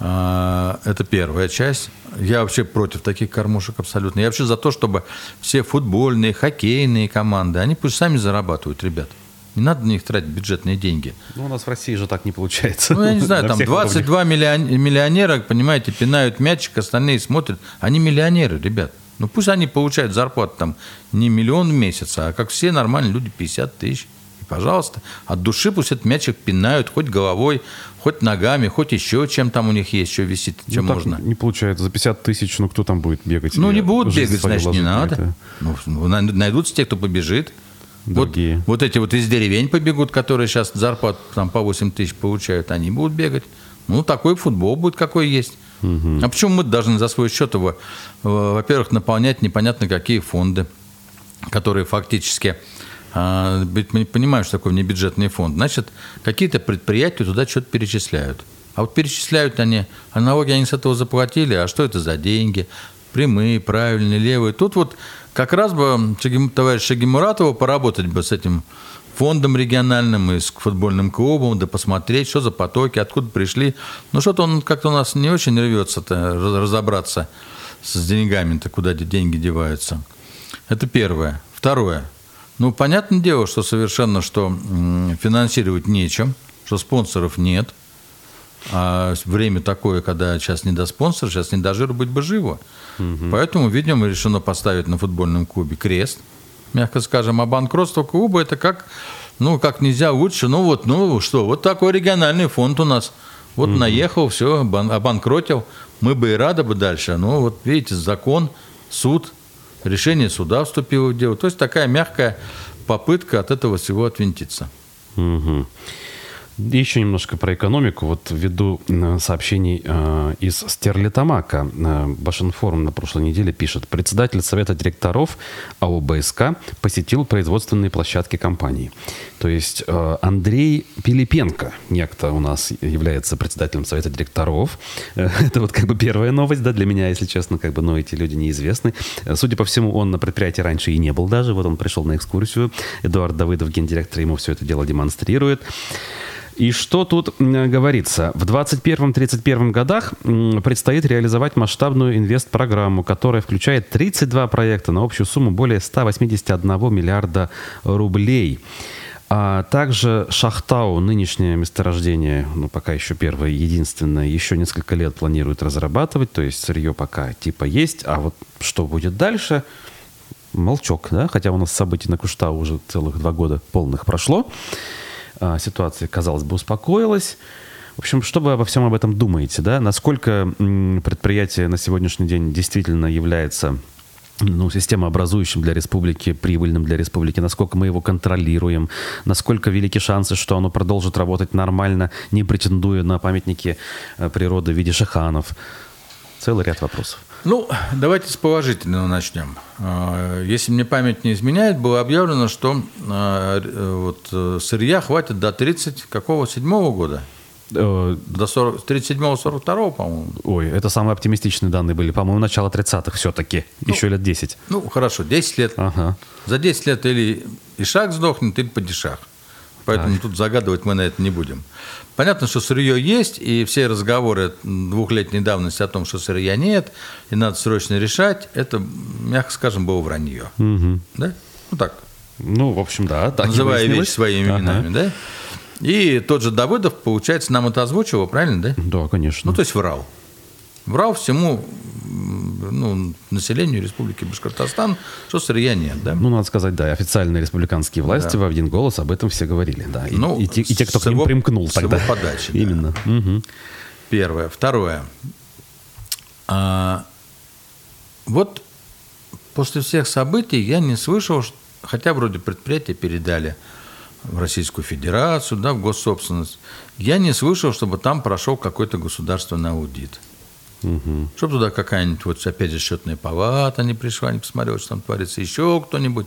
А, это первая часть. Я вообще против таких кормушек абсолютно. Я вообще за то, чтобы все футбольные, хоккейные команды, они пусть сами зарабатывают, ребят. Не надо на них тратить бюджетные деньги. Ну, у нас в России же так не получается. Ну, я не [laughs] знаю, там 22 миллионера, понимаете, пинают мячик, остальные смотрят. Они миллионеры, ребят. Ну, пусть они получают зарплату там не миллион в месяц, а как все нормальные люди 50 тысяч пожалуйста, от души пусть этот мячик пинают хоть головой, хоть ногами, хоть еще чем там у них есть, еще висит, ну, чем ну, можно. Не получается. За 50 тысяч, ну кто там будет бегать? Ну, не будут бегать, значит, не надо. Ну, ну найдутся те, кто побежит. Другие. Вот, вот эти вот из деревень побегут, которые сейчас зарплату там по 8 тысяч получают, они будут бегать. Ну, такой футбол будет, какой есть. Угу. А почему мы должны за свой счет его, э, во-первых, наполнять непонятно какие фонды, которые фактически а, мы понимаем, что такое внебюджетный фонд, значит, какие-то предприятия туда что-то перечисляют. А вот перечисляют они, а налоги они с этого заплатили, а что это за деньги? Прямые, правильные, левые. Тут вот как раз бы товарищ Шагимуратова поработать бы с этим фондом региональным и с футбольным клубом, да посмотреть, что за потоки, откуда пришли. Ну, что-то он как-то у нас не очень рвется-то разобраться с деньгами-то, куда деньги деваются. Это первое. Второе. Ну, понятное дело, что совершенно, что финансировать нечем, что спонсоров нет. А время такое, когда сейчас не до спонсора, сейчас не до жира быть бы живо. Угу. Поэтому, видимо, решено поставить на футбольном клубе крест, мягко скажем, а банкротство клуба это как, ну, как нельзя лучше. Ну, вот, ну, что, вот такой региональный фонд у нас. Вот угу. наехал, все, обанкротил. Мы бы и рады бы дальше. Но вот видите, закон, суд, решение суда вступило в дело. То есть такая мягкая попытка от этого всего отвинтиться. Угу. Еще немножко про экономику. Вот ввиду э, сообщений э, из Стерлитамака. Э, Башинформ на прошлой неделе пишет. Председатель Совета директоров АО БСК посетил производственные площадки компании. То есть э, Андрей Пилипенко, некто у нас является председателем Совета директоров. Э, [laughs] это вот как бы первая новость, да, для меня, если честно, как бы, но эти люди неизвестны. Э, судя по всему, он на предприятии раньше и не был даже. Вот он пришел на экскурсию. Эдуард Давыдов, гендиректор, ему все это дело демонстрирует. И что тут говорится? В 2021-2031 годах предстоит реализовать масштабную инвест-программу, которая включает 32 проекта на общую сумму более 181 миллиарда рублей. А также Шахтау, нынешнее месторождение, ну пока еще первое единственное, еще несколько лет планирует разрабатывать, то есть сырье пока типа есть, а вот что будет дальше, молчок, да, хотя у нас событий на Куштау уже целых два года полных прошло. А, ситуация, казалось бы, успокоилась. В общем, что вы обо всем об этом думаете, да? Насколько предприятие на сегодняшний день действительно является ну, системообразующим для республики, прибыльным для республики, насколько мы его контролируем, насколько велики шансы, что оно продолжит работать нормально, не претендуя на памятники э, природы в виде шаханов. Целый ряд вопросов. Ну, давайте с положительного начнем. А, если мне память не изменяет, было объявлено, что а, э, вот, э, сырья хватит до 30 какого, седьмого года? Э, до 37-42, по-моему. Ой, это самые оптимистичные данные были. По-моему, начало 30-х все-таки. Ну, Еще лет 10. Ну, хорошо, 10 лет. Ага. За 10 лет или Ишак сдохнет, или Падишах. Поэтому так. тут загадывать мы на это не будем. Понятно, что сырье есть, и все разговоры двухлетней давности о том, что сырья нет, и надо срочно решать, это, мягко скажем, было вранье. Угу. Да? Ну так. Ну, в общем, да. Так Называя вещи своими ага. именами, да? И тот же Давыдов, получается, нам это озвучивал, правильно, да? Да, конечно. Ну, то есть врал. Врал всему ну, населению Республики Башкортостан, что сырья нет. Да? Ну, надо сказать, да, официальные республиканские власти да. в один голос об этом все говорили. Да. И, ну, и, те, и те, кто к ним его, примкнул с тогда. Его подачи, Именно. Да. Угу. Первое. Второе. А, вот после всех событий я не слышал, хотя вроде предприятия передали в Российскую Федерацию, да, в госсобственность, я не слышал, чтобы там прошел какой-то государственный аудит. Угу. Чтобы туда какая-нибудь, вот опять же, счетная палата не пришла, не посмотрела, что там творится, еще кто-нибудь.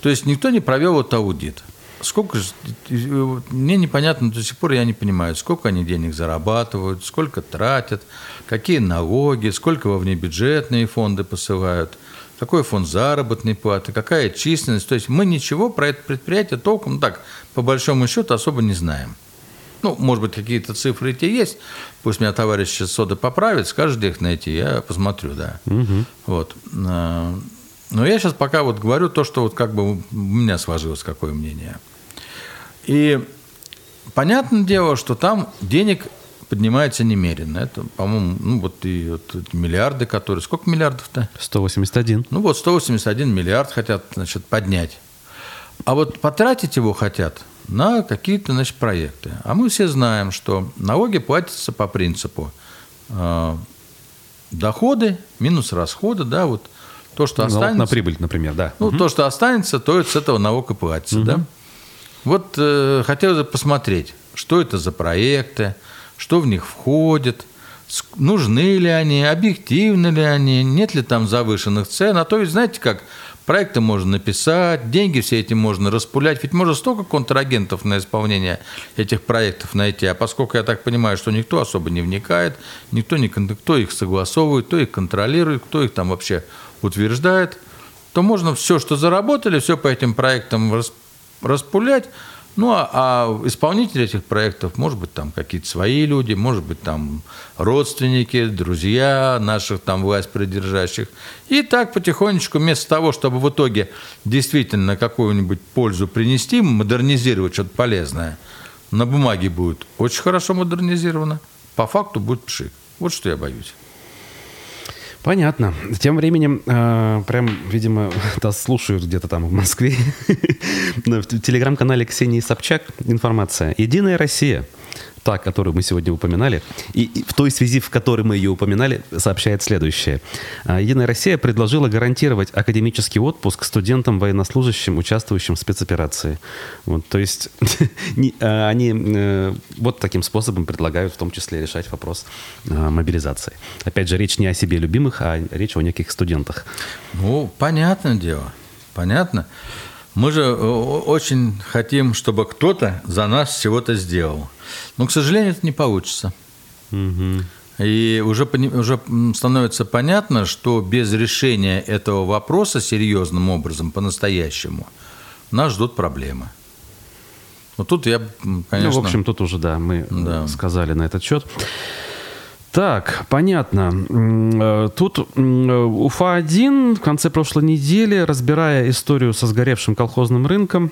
То есть никто не провел вот аудит. Сколько же, мне непонятно до сих пор, я не понимаю, сколько они денег зарабатывают, сколько тратят, какие налоги, сколько во внебюджетные фонды посылают, какой фонд заработной платы, какая численность. То есть мы ничего про это предприятие толком, так, по большому счету, особо не знаем. Ну, может быть, какие-то цифры эти есть. Пусть меня товарищ сейчас Сода поправит, скажет, где их найти, я посмотрю, да. Угу. Вот. А, но я сейчас пока вот говорю то, что вот как бы у меня сложилось какое мнение. И понятное дело, что там денег поднимается немерено. Это, по-моему, ну вот и вот миллиарды, которые... Сколько миллиардов-то? 181. Ну вот 181 миллиард хотят, значит, поднять. А вот потратить его хотят – на какие-то значит, проекты. А мы все знаем, что налоги платятся по принципу э, доходы минус расходы, да, вот то, что Налог останется. на прибыль, например, да. Ну, угу. то, что останется, то с этого налог и платится, угу. да. Вот э, хотелось бы посмотреть, что это за проекты, что в них входит, нужны ли они, объективны ли они, нет ли там завышенных цен. А то ведь, знаете как, Проекты можно написать, деньги все эти можно распулять. Ведь можно столько контрагентов на исполнение этих проектов найти. А поскольку я так понимаю, что никто особо не вникает, никто, не, кто их согласовывает, кто их контролирует, кто их там вообще утверждает, то можно все, что заработали, все по этим проектам распулять, ну, а, а исполнители этих проектов, может быть, там какие-то свои люди, может быть, там родственники, друзья наших там власть придержащих. И так потихонечку, вместо того, чтобы в итоге действительно какую-нибудь пользу принести, модернизировать что-то полезное, на бумаге будет очень хорошо модернизировано, по факту будет пшик. Вот что я боюсь. Понятно. Тем временем, э, прям, видимо, [laughs] нас слушают где-то там в Москве. [laughs] В телеграм-канале Ксении Собчак информация. «Единая Россия». Та, которую мы сегодня упоминали, и, в той связи, в которой мы ее упоминали, сообщает следующее. А, Единая Россия предложила гарантировать академический отпуск студентам военнослужащим, участвующим в спецоперации. Вот, то есть [laughs] а, они э, вот таким способом предлагают в том числе решать вопрос а, мобилизации. Опять же, речь не о себе любимых, а речь о неких студентах. Ну, понятное дело, понятно. Мы же э, очень хотим, чтобы кто-то за нас чего-то сделал. Но, к сожалению, это не получится. И уже, уже становится понятно, что без решения этого вопроса серьезным образом, по-настоящему, нас ждут проблемы. Вот тут я, конечно... Ну, в общем, тут уже, да, мы э, Да. сказали на этот счет. Так, понятно. Э, Тут э, Уфа-1 в конце прошлой недели, разбирая историю со сгоревшим колхозным рынком,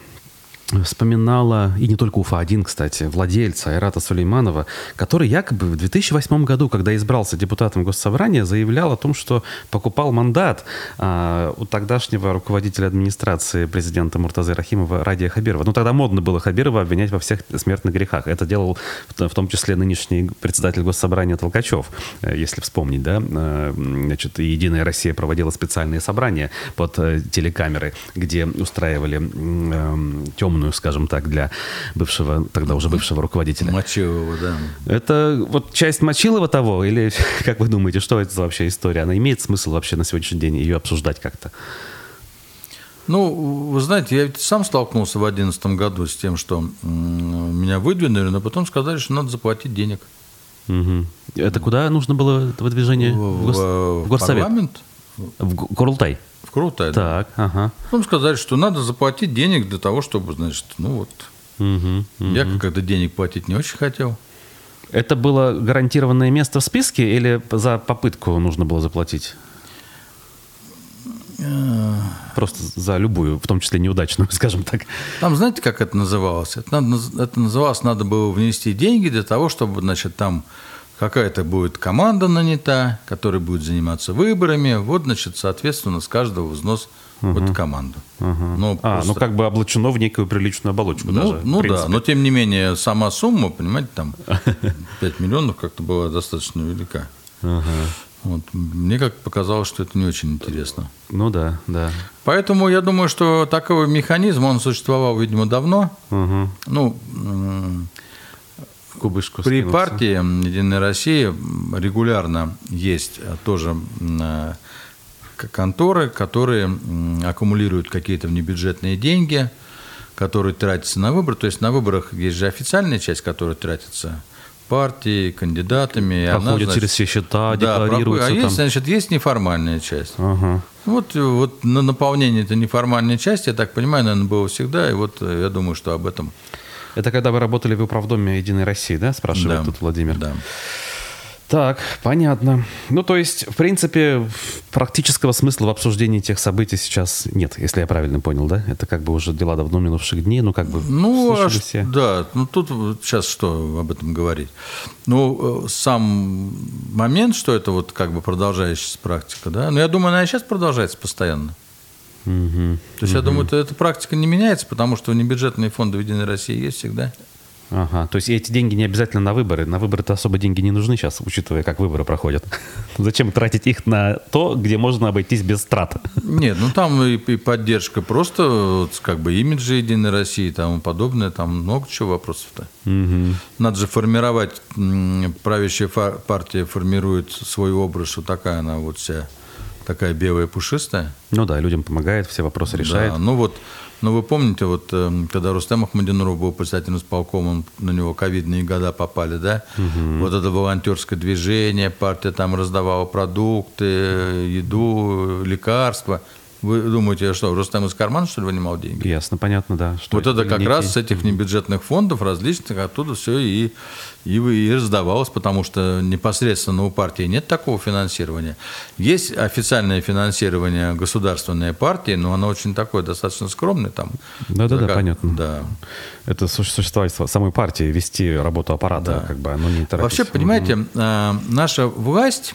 вспоминала, и не только Уфа-1, кстати, владельца Айрата Сулейманова, который якобы в 2008 году, когда избрался депутатом Госсобрания, заявлял о том, что покупал мандат а, у тогдашнего руководителя администрации президента Муртазы Рахимова Радия Хабирова. Ну, тогда модно было Хабирова обвинять во всех смертных грехах. Это делал в в том числе нынешний председатель Госсобрания Толкачев, э, если вспомнить, да. Э, Значит, Единая Россия проводила специальные собрания под э, телекамеры, где устраивали м, эм, темную, скажем так, для бывшего, тогда уже бывшего руководителя. Мочевого, да. Это вот часть Мочилова того, или [laughs] как вы думаете, что это за вообще история? Она имеет смысл вообще на сегодняшний день ее обсуждать как-то? Ну, вы знаете, я ведь сам столкнулся в 2011 году с тем, что меня выдвинули, но потом сказали, что надо заплатить денег. Мгм. Это куда нужно было это выдвижение? В, гос- в Горсовет? парламент, В Курултай? В Крутое. да. Так, ага. Потом сказали, что надо заплатить денег для того, чтобы, значит, ну вот. Мгм. Я когда денег платить не очень хотел. Это было гарантированное место в списке или за попытку нужно было заплатить? Просто за любую, в том числе неудачную, [laughs] скажем так. Там, знаете, как это называлось? Это, надо это называлось, надо было внести деньги для того, чтобы, значит, там какая-то будет команда нанята, которая будет заниматься выборами. Вот, значит, соответственно, с каждого взнос в эту команду. Ну, А, просто- ну как бы облачено в некую приличную оболочку Ну, даже. ну да, но тем не менее, сама сумма, понимаете, там [laughs] 5 миллионов как-то была достаточно велика. Вот. Мне как показалось, что это не очень интересно. Ну да, да. Поэтому я думаю, что такой механизм, он существовал, видимо, давно. Угу. Ну, Кубышку при скинуться. партии «Единая Россия» регулярно есть а, тоже к- конторы, которые аккумулируют какие-то внебюджетные деньги, которые тратятся на выборы. То есть на выборах есть же официальная часть, которая тратится партией, кандидатами. и она, значит, через все счета, да, проходит. декларируются А там. есть, значит, есть неформальная часть. Ага. Вот, э, вот на наполнение этой неформальной части, я так понимаю, наверное, было всегда. И вот э, я думаю, что об этом Это когда вы работали в управдоме Единой России, да, спрашивает Да. тут Владимир? Да. Так, понятно. Ну, то есть, в принципе, практического смысла в обсуждении тех событий сейчас нет, если я правильно понял, да? Это как бы уже дела давно минувших дней, ну, как бы Ну, а все. да, ну тут сейчас что об этом говорить? Ну, э, сам момент, что это вот как бы продолжающаяся практика, да, но я думаю, она и сейчас продолжается постоянно. Мгм. То есть я думаю, это, эта практика не меняется, потому что небюджетные фонды в Единой России есть всегда. Ага, то есть эти деньги не обязательно на выборы. На выборы-то особо деньги не нужны сейчас, учитывая, как выборы проходят. [laughs] Зачем тратить их на то, где можно обойтись без трат? [laughs] Нет, ну там и, и поддержка просто вот, как бы имиджа Единой России и тому подобное, там много чего вопросов-то. Мгм. Надо же формировать, правящая партия формирует свой образ, что такая она вот вся, такая белая пушистая. Ну да, людям помогает, все вопросы решает. Да, ну вот, ну вы помните, вот эм, когда Рустем Ахмадинуров был председателем исполкома, на него ковидные года попали, да? Вот это волонтерское движение, партия там раздавала продукты, еду, лекарства. Вы думаете, что Рустем из кармана, что ли, вынимал деньги? Ясно, понятно, да. что Вот это как некие- раз с этих небюджетных фондов различных оттуда все и, и, и раздавалось, потому что непосредственно у партии нет такого финансирования. Есть официальное финансирование государственной партии, но оно очень такое достаточно скромное там. Да-да-да, Как- понятно. Да. Это су- существовать самой партии, вести работу аппарата, Да. как бы оно не торопится. Вообще, понимаете, э, наша власть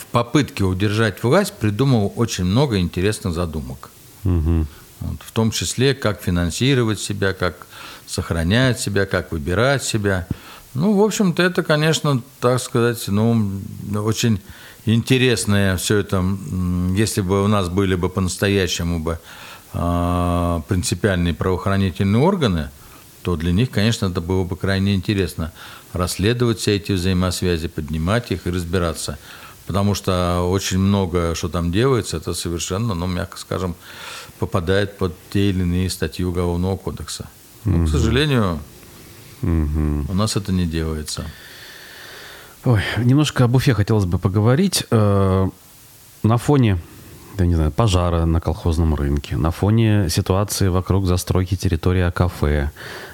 в попытке удержать власть придумала очень много интересных задумок. Мгм. Вот, в том числе, как финансировать себя, как сохранять себя, как выбирать себя. Ну, в общем-то, это, конечно, так сказать, ну, очень интересное все это, если бы у нас были бы по-настоящему бы э, принципиальные правоохранительные органы, то для них, конечно, это было бы крайне интересно расследовать все эти взаимосвязи, поднимать их и разбираться. Потому что очень много, что там делается, это совершенно, ну, мягко скажем, попадает под те или иные статьи Уголовного кодекса. Но, угу. к сожалению, угу. у нас это не делается. Ой, немножко об Уфе хотелось бы поговорить. Э, на фоне я не знаю, пожара на колхозном рынке, на фоне ситуации вокруг застройки территории кафе,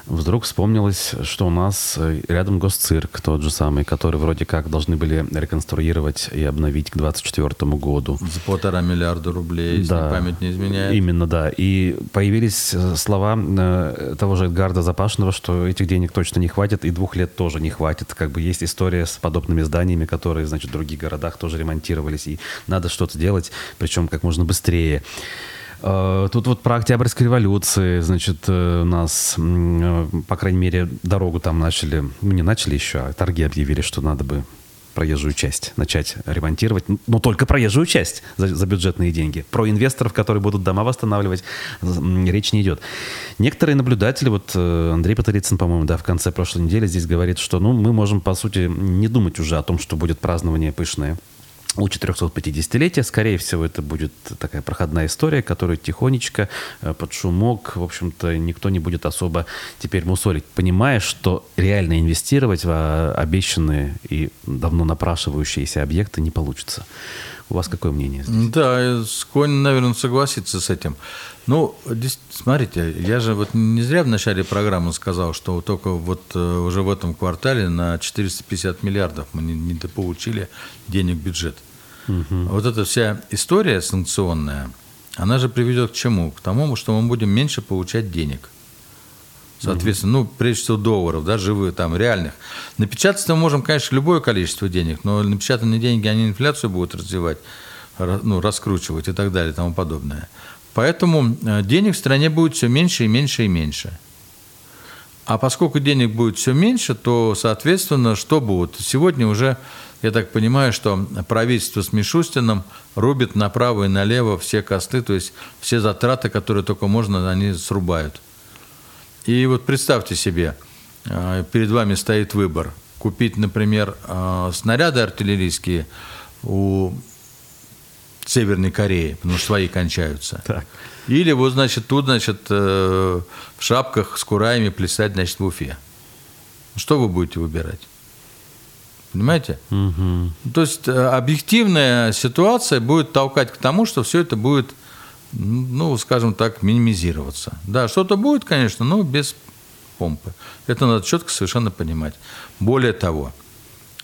вдруг вспомнилось, что у нас э, рядом госцирк тот же самый, который вроде как должны были реконструировать и обновить к 2024 году. За полтора миллиарда рублей, если да, память не изменяет. Именно, да. И появились э, слова э, того же Эдгарда Запашного, что этих денег точно не хватит, и двух лет тоже не хватит. Как бы есть история с подобными зданиями, которые, значит, в других городах тоже ремонтировались, и надо что-то делать, причем как можно быстрее. Э, тут вот про Октябрьской революции, значит, э, нас, э, по крайней мере, дорогу там начали, ну не начали еще, а торги объявили, что надо бы проезжую часть начать ремонтировать, но только проезжую часть за, за бюджетные деньги. Про инвесторов, которые будут дома восстанавливать, речь не идет. Некоторые наблюдатели, вот Андрей Паторицын, по-моему, да, в конце прошлой недели здесь говорит, что ну, мы можем, по сути, не думать уже о том, что будет празднование пышное у 450-летия. Скорее всего, это будет такая проходная история, которую тихонечко, э, под шумок, в общем-то, никто не будет особо теперь мусорить, понимая, что реально инвестировать в а, обещанные и давно напрашивающиеся объекты не получится. У вас какое мнение здесь? Да, склонен, наверное, согласиться с этим. Ну, смотрите, я же вот не зря в начале программы сказал, что только вот э, уже в этом квартале на 450 миллиардов мы недополучили денег в бюджет. Угу. Вот эта вся история санкционная, она же приведет к чему? К тому, что мы будем меньше получать денег. Соответственно, ну, прежде всего долларов, да, живых, там, реальных. Напечатать мы можем, конечно, любое количество денег, но напечатанные деньги, они инфляцию будут развивать, ну, раскручивать и так далее и тому подобное. Поэтому э, денег в стране будет все меньше и меньше и меньше. А поскольку денег будет все меньше, то, соответственно, что будет? Сегодня уже, я так понимаю, что правительство с Мишустином рубит направо и налево все косты, то есть все затраты, которые только можно, они срубают. И вот представьте себе, э, перед вами стоит выбор. Купить, например, э, снаряды артиллерийские у Северной Кореи, потому что свои кончаются. Так. Или вот, значит, тут, значит, э, в шапках с кураями плясать, значит, в Уфе. Что вы будете выбирать? Понимаете? Угу. То есть объективная ситуация будет толкать к тому, что все это будет ну, скажем так, минимизироваться. Да, что-то будет, конечно, но без помпы. Это надо четко совершенно понимать. Более того,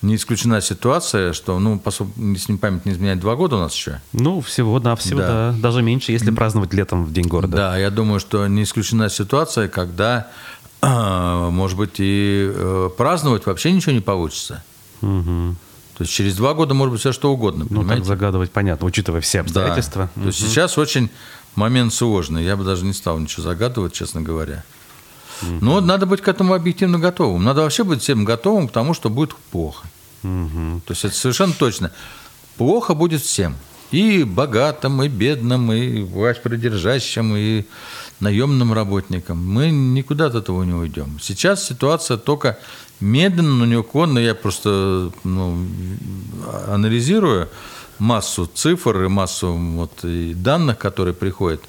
не исключена ситуация, что, ну, если память не изменяет, два года у нас еще. Ну, всего, да, всего, да. да. Даже меньше, если праздновать летом в День города. Да, я думаю, что не исключена ситуация, когда, [clears throat] может быть, и э, праздновать вообще ничего не получится. Угу. То есть через два года может быть все что угодно. Ну, так загадывать понятно, учитывая все обстоятельства. Да. То есть сейчас очень момент сложный. Я бы даже не стал ничего загадывать, честно говоря. Но надо быть к этому объективно готовым. Надо вообще быть всем готовым к тому, что будет плохо. Угу. То есть это совершенно точно. Плохо будет всем. И богатым, и бедным, и власть придержащим, и наемным работникам. Мы никуда от этого не уйдем. Сейчас ситуация только медленно, но неуклонно. Я просто ну, анализирую массу цифр и массу вот, и данных, которые приходят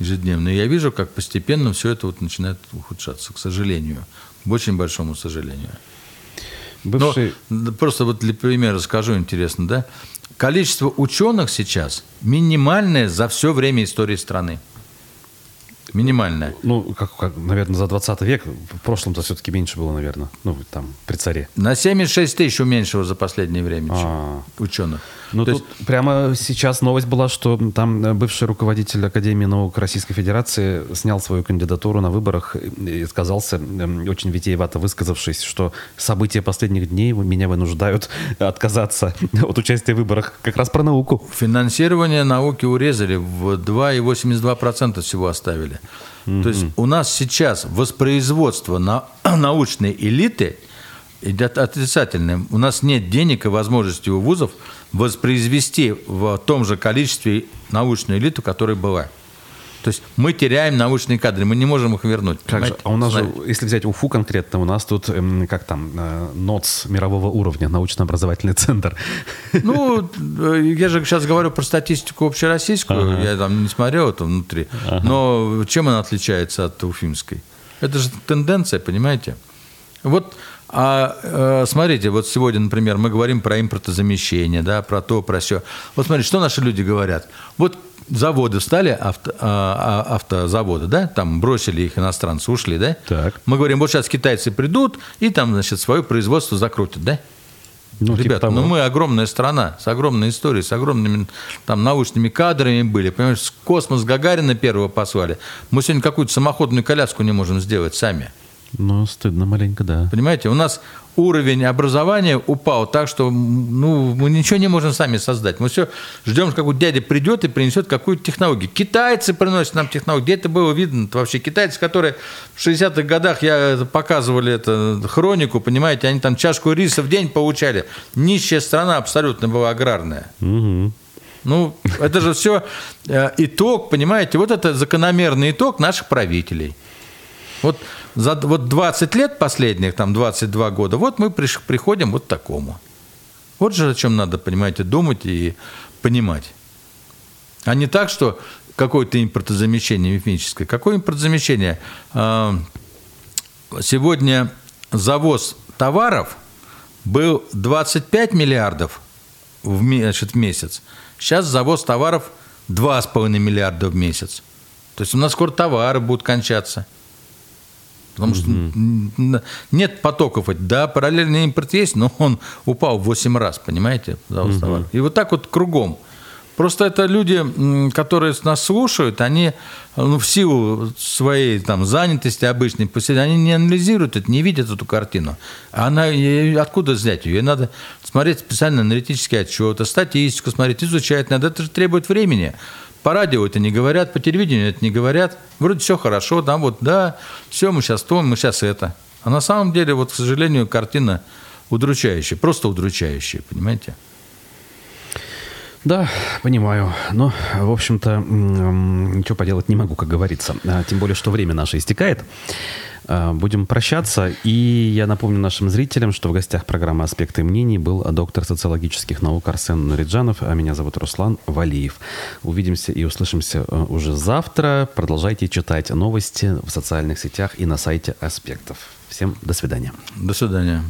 ежедневно. И я вижу, как постепенно все это вот начинает ухудшаться, к сожалению. К очень большому сожалению. Бывший... Но, просто вот для примера скажу интересно, да? Количество ученых сейчас минимальное за все время истории страны. Минимальная. Ну, как, как, наверное, за 20 век. В прошлом-то все-таки меньше было, наверное. Ну, там, при царе. На 76 тысяч уменьшило за последнее время А. ученых. Ну, То тут прямо сейчас новость была, что там э, бывший руководитель Академии наук Российской Федерации снял свою кандидатуру на выборах и сказался, эм, очень витиевато высказавшись, что события последних дней меня вынуждают [laughs] отказаться [laughs] от участия в выборах. Как раз про науку. Финансирование науки урезали, в 2,82% всего оставили. То есть у нас сейчас воспроизводство на, [clears throat] научной элиты идет отрицательным. У нас нет денег и возможности у вузов воспроизвести в том же количестве научную элиту, которая была. То есть мы теряем научные кадры, мы не можем их вернуть. Как же? А у нас же, если взять Уфу конкретно, у нас тут, эм, как там, э, НОЦ мирового уровня, научно-образовательный центр. Ну, [laughs] э, я же сейчас говорю про статистику общероссийскую, я там не смотрел это внутри. Но чем она отличается от уфимской? Это же тенденция, понимаете? Вот, а, э, смотрите, вот сегодня, например, мы говорим про импортозамещение, да, про то, про все. Вот смотрите, что наши люди говорят. Вот заводы стали, авто, а, а, автозаводы, да, там бросили их иностранцы, ушли, да? Так. Мы говорим, вот сейчас китайцы придут и там, значит, свое производство закрутят, да? Ну, типа Ребята, того. ну мы огромная страна, с огромной историей, с огромными там научными кадрами были. Понимаешь, космос Гагарина первого послали. Мы сегодня какую-то самоходную коляску не можем сделать сами. Ну, стыдно маленько, да. Понимаете, у нас уровень образования упал так, что ну, мы ничего не можем сами создать. Мы все ждем, как дядя придет и принесет какую-то технологию. Китайцы приносят нам технологию. Где это было видно -то вообще? Китайцы, которые в 60-х годах, я это показывали это, хронику, понимаете, они там чашку риса в день получали. Нищая страна абсолютно была аграрная. Мгм. Ну, это же все итог, понимаете, вот это закономерный итог наших правителей. Вот за вот 20 лет последних, там 22 года, вот мы приш- приходим вот к такому. Вот же о чем надо, понимаете, думать и понимать. А не так, что какое-то импортозамещение мифическое. Какое импортозамещение? А, Сегодня завоз товаров был 25 миллиардов в, месяц. Сейчас завоз товаров 2,5 миллиарда в месяц. То есть у нас скоро товары будут кончаться. Потому что м, нет потоков. Да, параллельный импорт есть, но он упал в 8 раз, понимаете, товаров. И вот так вот кругом. Просто это люди, которые нас слушают, они ну, в силу своей там, занятости обычной, они не анализируют это, не видят эту картину. А Она, откуда взять ее? Ей надо смотреть специально аналитические отчеты, статистику смотреть, изучать надо. Это же требует времени. По радио это не говорят, по телевидению это не говорят. Вроде все хорошо, да, вот, да, все, мы сейчас то, мы сейчас это. А на самом деле, вот, к сожалению, картина удручающая, просто удручающая, понимаете? Да, понимаю. Но, в общем-то, ничего поделать не могу, как говорится. А, Тем более, что время наше истекает. А, Будем прощаться. И я напомню нашим зрителям, что в гостях программы «Аспекты мнений» был доктор социологических наук Арсен Нуриджанов, а меня зовут Руслан Валиев. Увидимся и услышимся э, уже завтра. Продолжайте читать новости в социальных сетях и на сайте «Аспектов». Всем до свидания. До свидания.